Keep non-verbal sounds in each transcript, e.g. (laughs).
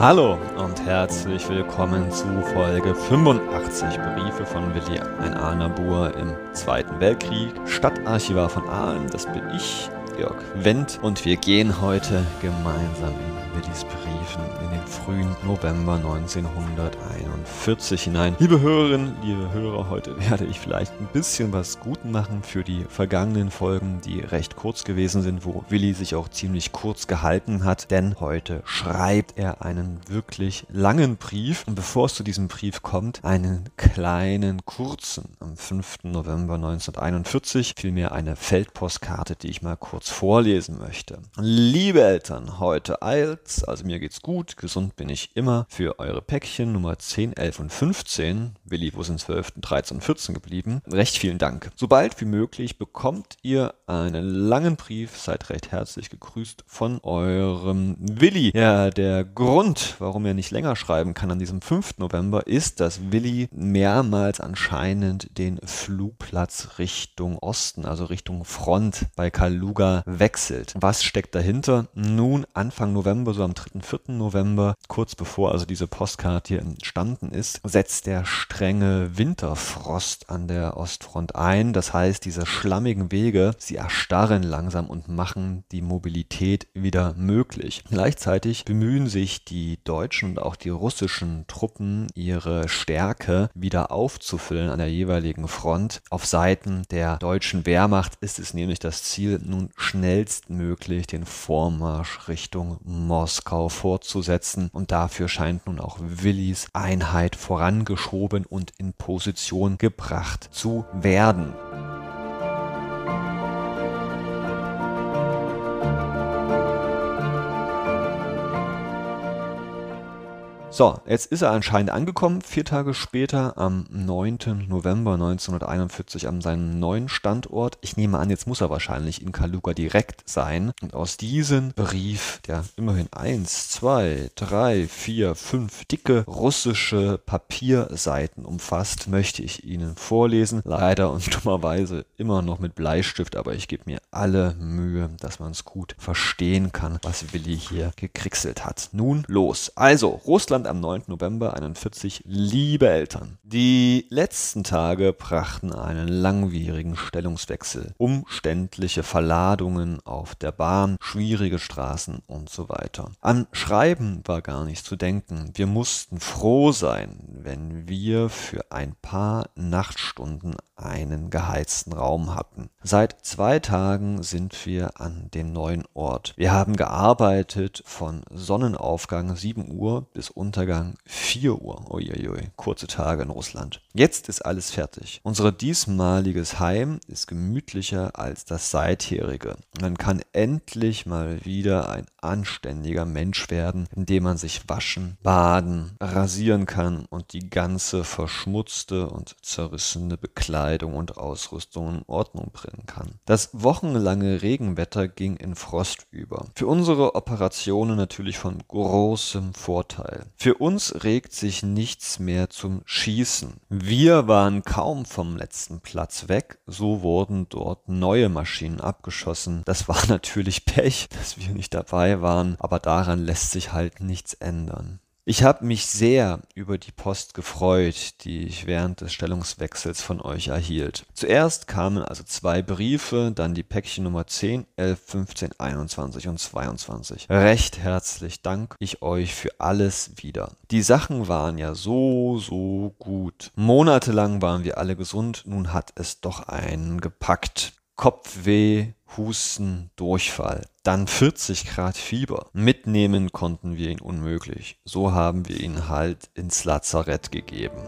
Hallo und herzlich willkommen zu Folge 85 Briefe von Willi, ein Ahlner im Zweiten Weltkrieg, Stadtarchivar von Aalen, das bin ich, Georg Wendt, und wir gehen heute gemeinsam in Willis Briefen in den frühen November 1941 hinein. Liebe Hörerinnen, liebe Hörer, heute werde ich vielleicht ein bisschen was gut machen für die vergangenen Folgen, die recht kurz gewesen sind, wo Willi sich auch ziemlich kurz gehalten hat, denn heute schreibt er einen wirklich langen Brief und bevor es zu diesem Brief kommt, einen kleinen kurzen am 5. November 1941, vielmehr eine Feldpostkarte, die ich mal kurz vorlesen möchte. Liebe Eltern, heute eilt Platz. Also mir geht's gut, gesund bin ich immer. Für eure Päckchen Nummer 10, 11 und 15, Willi, wo sind 12, 13 und 14 geblieben? Recht vielen Dank. Sobald wie möglich bekommt ihr einen langen Brief. Seid recht herzlich gegrüßt von eurem Willi. Ja, der Grund, warum er nicht länger schreiben kann an diesem 5. November, ist, dass Willi mehrmals anscheinend den Flugplatz Richtung Osten, also Richtung Front bei Kaluga wechselt. Was steckt dahinter? Nun, Anfang November, so am 3. 4. November, kurz bevor also diese Postkarte hier entstanden ist, setzt der strenge Winterfrost an der Ostfront ein. Das heißt, diese schlammigen Wege, sie erstarren langsam und machen die Mobilität wieder möglich. Gleichzeitig bemühen sich die deutschen und auch die russischen Truppen, ihre Stärke wieder aufzufüllen an der jeweiligen Front. Auf Seiten der deutschen Wehrmacht ist es nämlich das Ziel, nun schnellstmöglich den Vormarsch Richtung Moskau fortzusetzen und dafür scheint nun auch Willis Einheit vorangeschoben und in Position gebracht zu werden. So, jetzt ist er anscheinend angekommen, vier Tage später, am 9. November 1941, an seinem neuen Standort. Ich nehme an, jetzt muss er wahrscheinlich in Kaluga direkt sein. Und aus diesem Brief, der immerhin eins, zwei, drei, vier, fünf dicke russische Papierseiten umfasst, möchte ich Ihnen vorlesen. Leider und (laughs) dummerweise immer noch mit Bleistift, aber ich gebe mir alle Mühe, dass man es gut verstehen kann, was Willi hier gekriegselt hat. Nun los. Also, Russland am 9. November 41, liebe Eltern. Die letzten Tage brachten einen langwierigen Stellungswechsel, umständliche Verladungen auf der Bahn, schwierige Straßen und so weiter. An Schreiben war gar nicht zu denken. Wir mussten froh sein, wenn wir für ein paar Nachtstunden einen geheizten Raum hatten. Seit zwei Tagen sind wir an dem neuen Ort. Wir haben gearbeitet von Sonnenaufgang 7 Uhr bis Untergang 4 Uhr. Uiuiui, kurze Tage in Russland. Jetzt ist alles fertig. Unser diesmaliges Heim ist gemütlicher als das seitherige. Man kann endlich mal wieder ein anständiger Mensch werden, indem man sich waschen, baden, rasieren kann und die ganze verschmutzte und zerrissene Bekleidung und Ausrüstung in Ordnung bringen kann. Das wochenlange Regenwetter ging in Frost über. Für unsere Operationen natürlich von großem Vorteil. Für uns regt sich nichts mehr zum Schießen. Wir waren kaum vom letzten Platz weg, so wurden dort neue Maschinen abgeschossen. Das war (laughs) natürlich Pech, dass wir nicht dabei waren, aber daran lässt sich halt nichts ändern. Ich habe mich sehr über die Post gefreut, die ich während des Stellungswechsels von euch erhielt. Zuerst kamen also zwei Briefe, dann die Päckchen Nummer 10, 11, 15, 21 und 22. Recht herzlich dank ich euch für alles wieder. Die Sachen waren ja so, so gut. Monatelang waren wir alle gesund, nun hat es doch einen gepackt. Kopfweh, Husten, Durchfall. Dann 40 Grad Fieber. Mitnehmen konnten wir ihn unmöglich. So haben wir ihn halt ins Lazarett gegeben.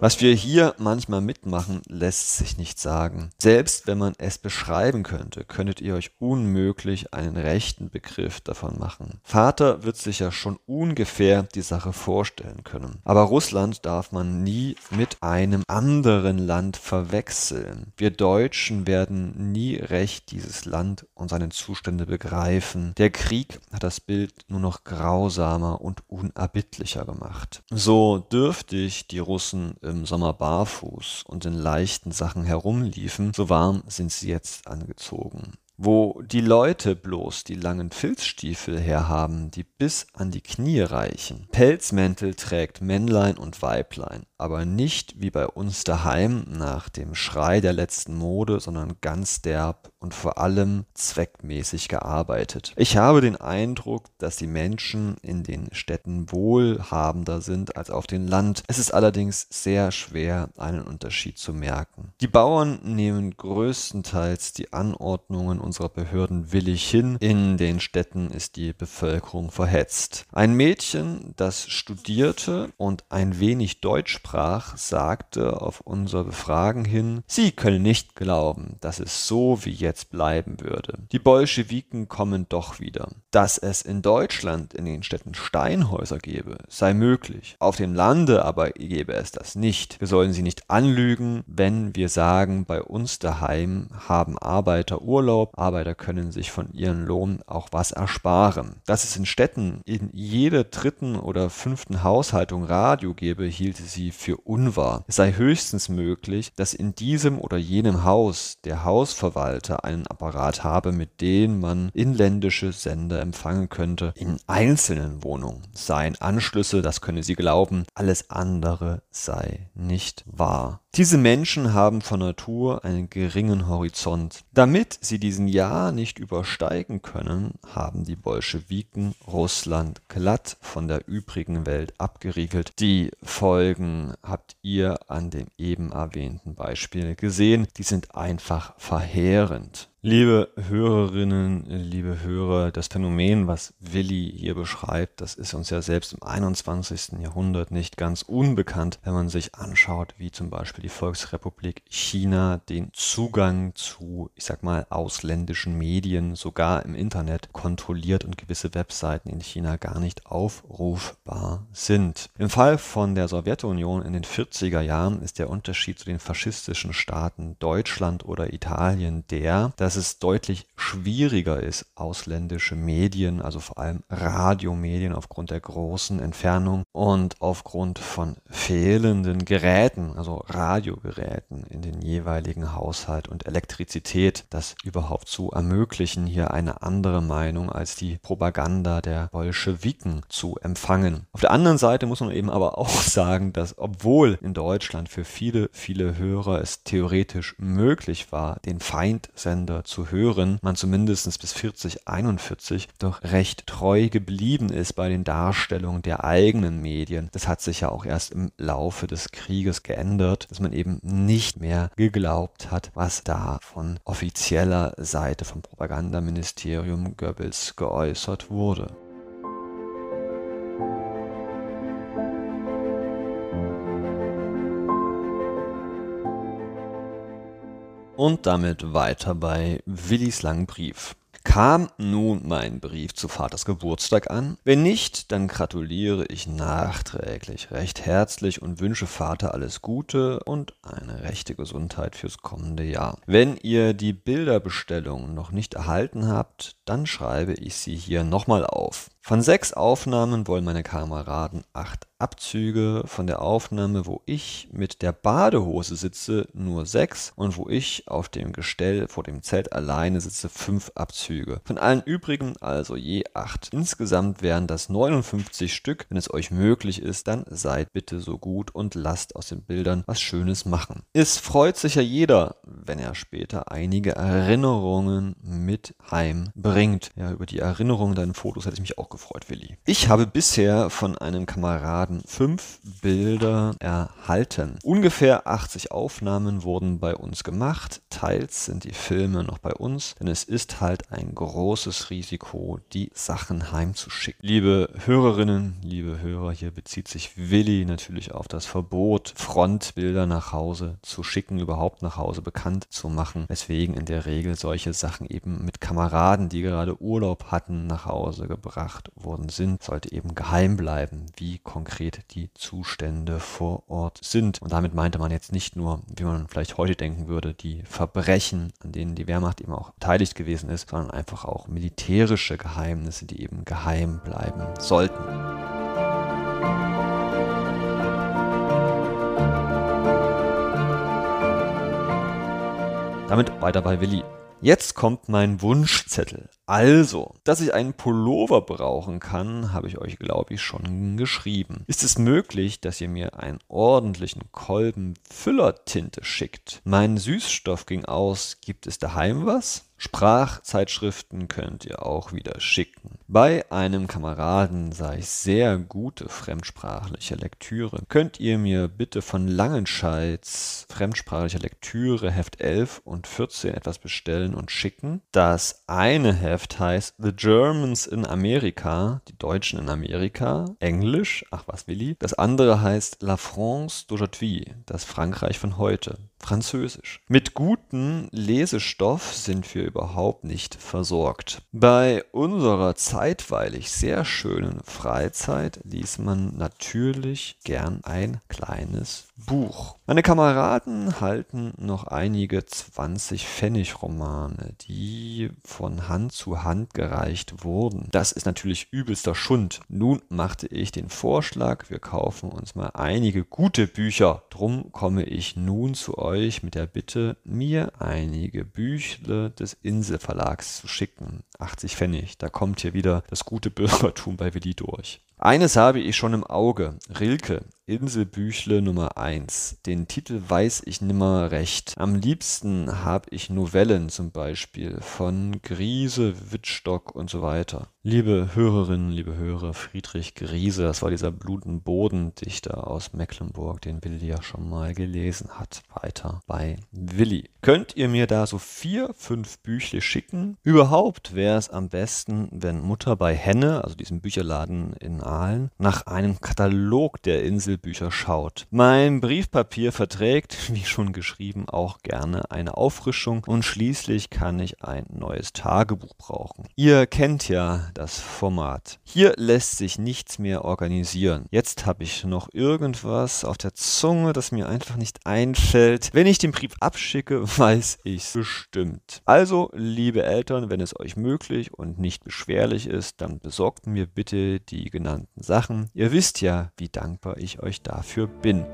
Was wir hier manchmal mitmachen, lässt sich nicht sagen. Selbst wenn man es beschreiben könnte, könntet ihr euch unmöglich einen rechten Begriff davon machen. Vater wird sich ja schon ungefähr die Sache vorstellen können. Aber Russland darf man nie mit einem anderen Land verwechseln. Wir Deutschen werden nie recht dieses Land und seine Zustände begreifen. Der Krieg hat das Bild nur noch grausamer und unerbittlicher gemacht. So dürftig die Russen im Sommer barfuß und in leichten Sachen herumliefen, so warm sind sie jetzt angezogen wo die Leute bloß die langen Filzstiefel herhaben, die bis an die Knie reichen. Pelzmäntel trägt Männlein und Weiblein, aber nicht wie bei uns daheim nach dem Schrei der letzten Mode, sondern ganz derb und vor allem zweckmäßig gearbeitet. Ich habe den Eindruck, dass die Menschen in den Städten wohlhabender sind als auf dem Land. Es ist allerdings sehr schwer, einen Unterschied zu merken. Die Bauern nehmen größtenteils die Anordnungen unserer Behörden willig hin. In den Städten ist die Bevölkerung verhetzt. Ein Mädchen, das studierte und ein wenig Deutsch sprach, sagte auf unser Befragen hin, sie könne nicht glauben, dass es so wie jetzt bleiben würde. Die Bolschewiken kommen doch wieder. Dass es in Deutschland in den Städten Steinhäuser gebe, sei möglich. Auf dem Lande aber gebe es das nicht. Wir sollen sie nicht anlügen, wenn wir sagen, bei uns daheim haben Arbeiter Urlaub, Arbeiter können sich von ihrem Lohn auch was ersparen. Dass es in Städten in jeder dritten oder fünften Haushaltung Radio gebe, hielte sie für unwahr. Es sei höchstens möglich, dass in diesem oder jenem Haus der Hausverwalter einen Apparat habe, mit dem man inländische Sender empfangen könnte. In einzelnen Wohnungen seien Anschlüsse, das könne sie glauben, alles andere sei nicht wahr. Diese Menschen haben von Natur einen geringen Horizont. Damit sie diesen Jahr nicht übersteigen können, haben die Bolschewiken Russland glatt von der übrigen Welt abgeriegelt. Die Folgen habt ihr an dem eben erwähnten Beispiel gesehen. Die sind einfach verheerend. Liebe Hörerinnen, liebe Hörer, das Phänomen, was Willi hier beschreibt, das ist uns ja selbst im 21. Jahrhundert nicht ganz unbekannt, wenn man sich anschaut, wie zum Beispiel die Volksrepublik China den Zugang zu, ich sag mal, ausländischen Medien, sogar im Internet, kontrolliert und gewisse Webseiten in China gar nicht aufrufbar sind. Im Fall von der Sowjetunion in den 40er Jahren ist der Unterschied zu den faschistischen Staaten Deutschland oder Italien der, dass dass es deutlich schwieriger ist, ausländische Medien, also vor allem Radiomedien aufgrund der großen Entfernung und aufgrund von fehlenden Geräten, also Radiogeräten in den jeweiligen Haushalt und Elektrizität, das überhaupt zu ermöglichen, hier eine andere Meinung als die Propaganda der Bolschewiken zu empfangen. Auf der anderen Seite muss man eben aber auch (laughs) sagen, dass obwohl in Deutschland für viele, viele Hörer es theoretisch möglich war, den Feindsender zu hören, man zumindest bis 4041 doch recht treu geblieben ist bei den Darstellungen der eigenen Medien. Das hat sich ja auch erst im Laufe des Krieges geändert, dass man eben nicht mehr geglaubt hat, was da von offizieller Seite vom Propagandaministerium Goebbels geäußert wurde. Und damit weiter bei Willis langen Brief. Kam nun mein Brief zu Vaters Geburtstag an? Wenn nicht, dann gratuliere ich nachträglich recht herzlich und wünsche Vater alles Gute und eine rechte Gesundheit fürs kommende Jahr. Wenn ihr die Bilderbestellung noch nicht erhalten habt, dann schreibe ich sie hier nochmal auf. Von sechs Aufnahmen wollen meine Kameraden acht Abzüge, von der Aufnahme, wo ich mit der Badehose sitze, nur sechs und wo ich auf dem Gestell vor dem Zelt alleine sitze, fünf Abzüge. Von allen übrigen also je acht. Insgesamt wären das 59 Stück. Wenn es euch möglich ist, dann seid bitte so gut und lasst aus den Bildern was Schönes machen. Es freut sich ja jeder, wenn er später einige Erinnerungen mit heimbringt. Ja, über die Erinnerungen deinen Fotos hätte ich mich auch gefreut Willi. Ich habe bisher von einem Kameraden fünf Bilder erhalten. Ungefähr 80 Aufnahmen wurden bei uns gemacht. Teils sind die Filme noch bei uns, denn es ist halt ein großes Risiko, die Sachen heimzuschicken. Liebe Hörerinnen, liebe Hörer, hier bezieht sich Willi natürlich auf das Verbot, Frontbilder nach Hause zu schicken, überhaupt nach Hause bekannt zu machen, weswegen in der Regel solche Sachen eben mit Kameraden, die gerade Urlaub hatten, nach Hause gebracht worden sind, sollte eben geheim bleiben, wie konkret konkret die Zustände vor Ort sind. Und damit meinte man jetzt nicht nur, wie man vielleicht heute denken würde, die Verbrechen, an denen die Wehrmacht eben auch beteiligt gewesen ist, sondern einfach auch militärische Geheimnisse, die eben geheim bleiben sollten. Damit weiter bei Willi. Jetzt kommt mein Wunschzettel. Also, dass ich einen Pullover brauchen kann, habe ich euch, glaube ich, schon geschrieben. Ist es möglich, dass ihr mir einen ordentlichen Kolben Füllertinte schickt? Mein Süßstoff ging aus. Gibt es daheim was? Sprachzeitschriften könnt ihr auch wieder schicken. Bei einem Kameraden sah ich sehr gute fremdsprachliche Lektüre. Könnt ihr mir bitte von Langenscheids fremdsprachliche Lektüre Heft 11 und 14 etwas bestellen und schicken? Das eine Heft heißt The Germans in Amerika, die Deutschen in Amerika, Englisch, ach was Willi. Das andere heißt La France d'aujourd'hui, das Frankreich von heute. Französisch. Mit gutem Lesestoff sind wir überhaupt nicht versorgt. Bei unserer zeitweilig sehr schönen Freizeit liest man natürlich gern ein kleines Buch. Meine Kameraden halten noch einige 20 Pfennig Romane, die von Hand zu Hand gereicht wurden. Das ist natürlich übelster Schund. Nun machte ich den Vorschlag, wir kaufen uns mal einige gute Bücher. Drum komme ich nun zu euch mit der Bitte, mir einige Büchle des Inselverlags zu schicken. 80 Pfennig, da kommt hier wieder das gute Bürgertum bei Willi durch. Eines habe ich schon im Auge. Rilke, Inselbüchle Nummer 1. Den Titel weiß ich nimmer recht. Am liebsten habe ich Novellen zum Beispiel von Griese, Wittstock und so weiter. Liebe Hörerinnen, liebe Hörer, Friedrich Griese, das war dieser Bluten-Bodendichter aus Mecklenburg, den Willi ja schon mal gelesen hat. Weiter bei Willi. Könnt ihr mir da so vier, fünf Büchle schicken? Überhaupt wäre es am besten, wenn Mutter bei Henne, also diesem Bücherladen in Aalen, nach einem Katalog der Insel Bücher schaut. Mein Briefpapier verträgt, (laughs) wie schon geschrieben, auch gerne eine Auffrischung und schließlich kann ich ein neues Tagebuch brauchen. Ihr kennt ja das Format. Hier lässt sich nichts mehr organisieren. Jetzt habe ich noch irgendwas auf der Zunge, das mir einfach nicht einfällt. Wenn ich den Brief abschicke, weiß ich's bestimmt. Also, liebe Eltern, wenn es euch möglich und nicht beschwerlich ist, dann besorgt mir bitte die genannten Sachen. Ihr wisst ja, wie dankbar ich euch euch dafür bin.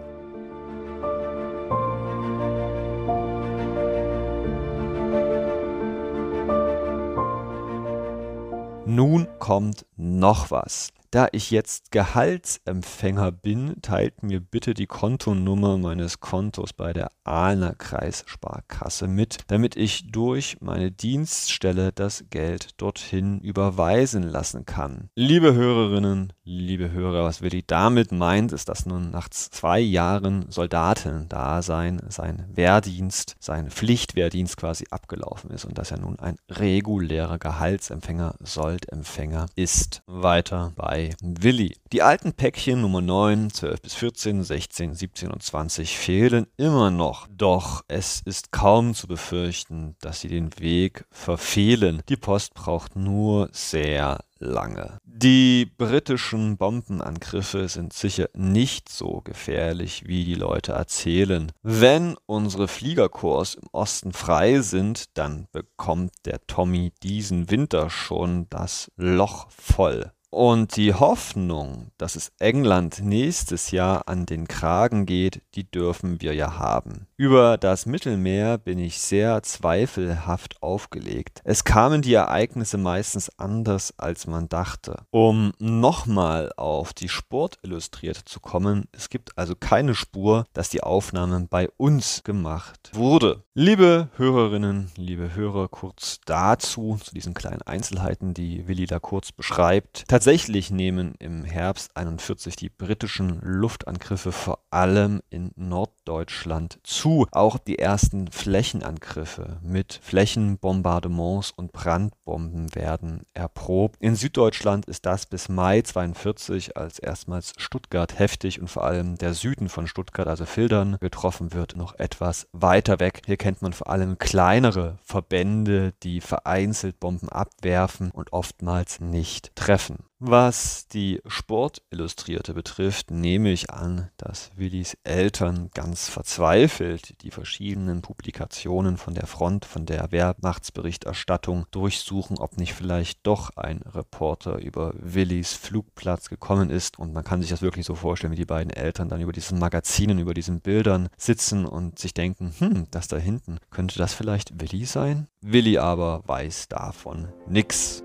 Nun kommt noch was. Da ich jetzt Gehaltsempfänger bin, teilt mir bitte die Kontonummer meines Kontos bei der Aalener Kreissparkasse mit, damit ich durch meine Dienststelle das Geld dorthin überweisen lassen kann. Liebe Hörerinnen, liebe Hörer, was Willi damit meint, ist, dass nun nach zwei Jahren Soldatendasein sein Wehrdienst, sein Pflichtwehrdienst quasi abgelaufen ist und dass er nun ein regulärer Gehaltsempfänger, Soldempfänger ist. Weiter bei Willi. Die alten Päckchen Nummer 9, 12 bis 14, 16, 17 und 20 fehlen immer noch. Doch es ist kaum zu befürchten, dass sie den Weg verfehlen. Die Post braucht nur sehr lange. Die britischen Bombenangriffe sind sicher nicht so gefährlich, wie die Leute erzählen. Wenn unsere Fliegerkurs im Osten frei sind, dann bekommt der Tommy diesen Winter schon das Loch voll. Und die Hoffnung, dass es England nächstes Jahr an den Kragen geht, die dürfen wir ja haben. Über das Mittelmeer bin ich sehr zweifelhaft aufgelegt. Es kamen die Ereignisse meistens anders, als man dachte. Um nochmal auf die Sportillustrierte zu kommen, es gibt also keine Spur, dass die Aufnahme bei uns gemacht wurde. Liebe Hörerinnen, liebe Hörer, kurz dazu, zu diesen kleinen Einzelheiten, die Willi da kurz beschreibt. Tatsächlich nehmen im Herbst 41 die britischen Luftangriffe vor allem in Norddeutschland zu. Auch die ersten Flächenangriffe mit Flächenbombardements und Brandbomben werden erprobt. In Süddeutschland ist das bis Mai 42, als erstmals Stuttgart heftig und vor allem der Süden von Stuttgart, also Fildern, getroffen wird, noch etwas weiter weg. Hier kennt man vor allem kleinere Verbände, die vereinzelt Bomben abwerfen und oftmals nicht treffen. Was die Sportillustrierte betrifft, nehme ich an, dass Willis Eltern ganz verzweifelt die verschiedenen Publikationen von der Front, von der Wehrmachtsberichterstattung durchsuchen, ob nicht vielleicht doch ein Reporter über Willis Flugplatz gekommen ist. Und man kann sich das wirklich so vorstellen, wie die beiden Eltern dann über diesen Magazinen, über diesen Bildern sitzen und sich denken, hm, das da hinten, könnte das vielleicht Willi sein? Willi aber weiß davon nix.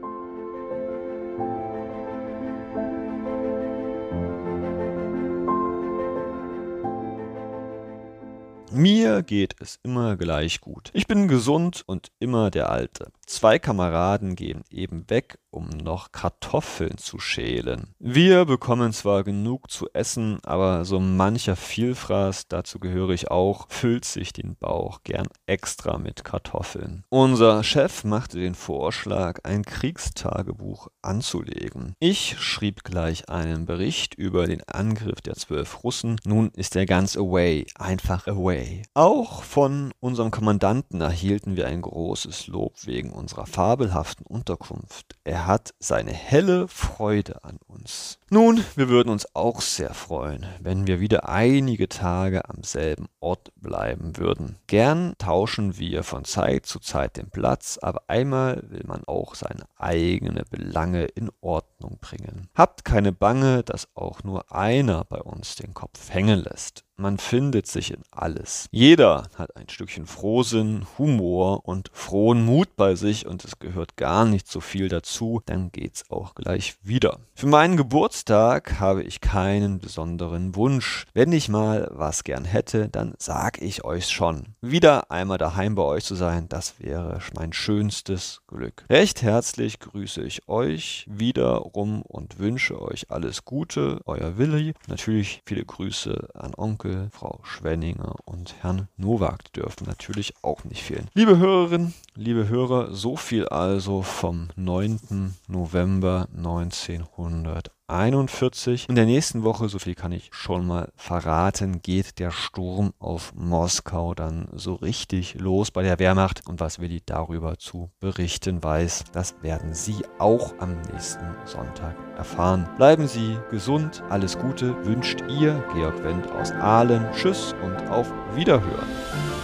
Mir geht es immer gleich gut. Ich bin gesund und immer der Alte. Zwei Kameraden gehen eben weg um noch Kartoffeln zu schälen. Wir bekommen zwar genug zu essen, aber so mancher Vielfraß, dazu gehöre ich auch, füllt sich den Bauch gern extra mit Kartoffeln. Unser Chef machte den Vorschlag, ein Kriegstagebuch anzulegen. Ich schrieb gleich einen Bericht über den Angriff der zwölf Russen. Nun ist er ganz away, einfach away. Auch von unserem Kommandanten erhielten wir ein großes Lob wegen unserer fabelhaften Unterkunft. Er hat seine helle Freude an uns. Nun, wir würden uns auch sehr freuen, wenn wir wieder einige Tage am selben Ort bleiben würden. Gern tauschen wir von Zeit zu Zeit den Platz, aber einmal will man auch seine eigene Belange in Ordnung bringen. Habt keine Bange, dass auch nur einer bei uns den Kopf hängen lässt. Man findet sich in alles. Jeder hat ein Stückchen Frohsinn, Humor und frohen Mut bei sich und es gehört gar nicht so viel dazu, dann geht's auch gleich wieder. Für meinen Geburtstag habe ich keinen besonderen Wunsch. Wenn ich mal was gern hätte, dann sag ich euch schon. Wieder einmal daheim bei euch zu sein, das wäre mein schönstes Glück. Recht herzlich grüße ich euch wiederum und wünsche euch alles Gute. Euer Willi. Natürlich viele Grüße an Onkel Merkel, Frau Schwenninger und Herrn Nowak dürfen natürlich auch nicht fehlen. Liebe Hörerinnen, liebe Hörer, so viel also vom 9. November 1900. 41. In der nächsten Woche, so viel kann ich schon mal verraten, geht der Sturm auf Moskau dann so richtig los bei der Wehrmacht. Und was Willi darüber zu berichten weiß, das werden Sie auch am nächsten Sonntag erfahren. Bleiben Sie gesund, alles Gute wünscht Ihr Georg Wendt aus Aalen. Tschüss und auf Wiederhören.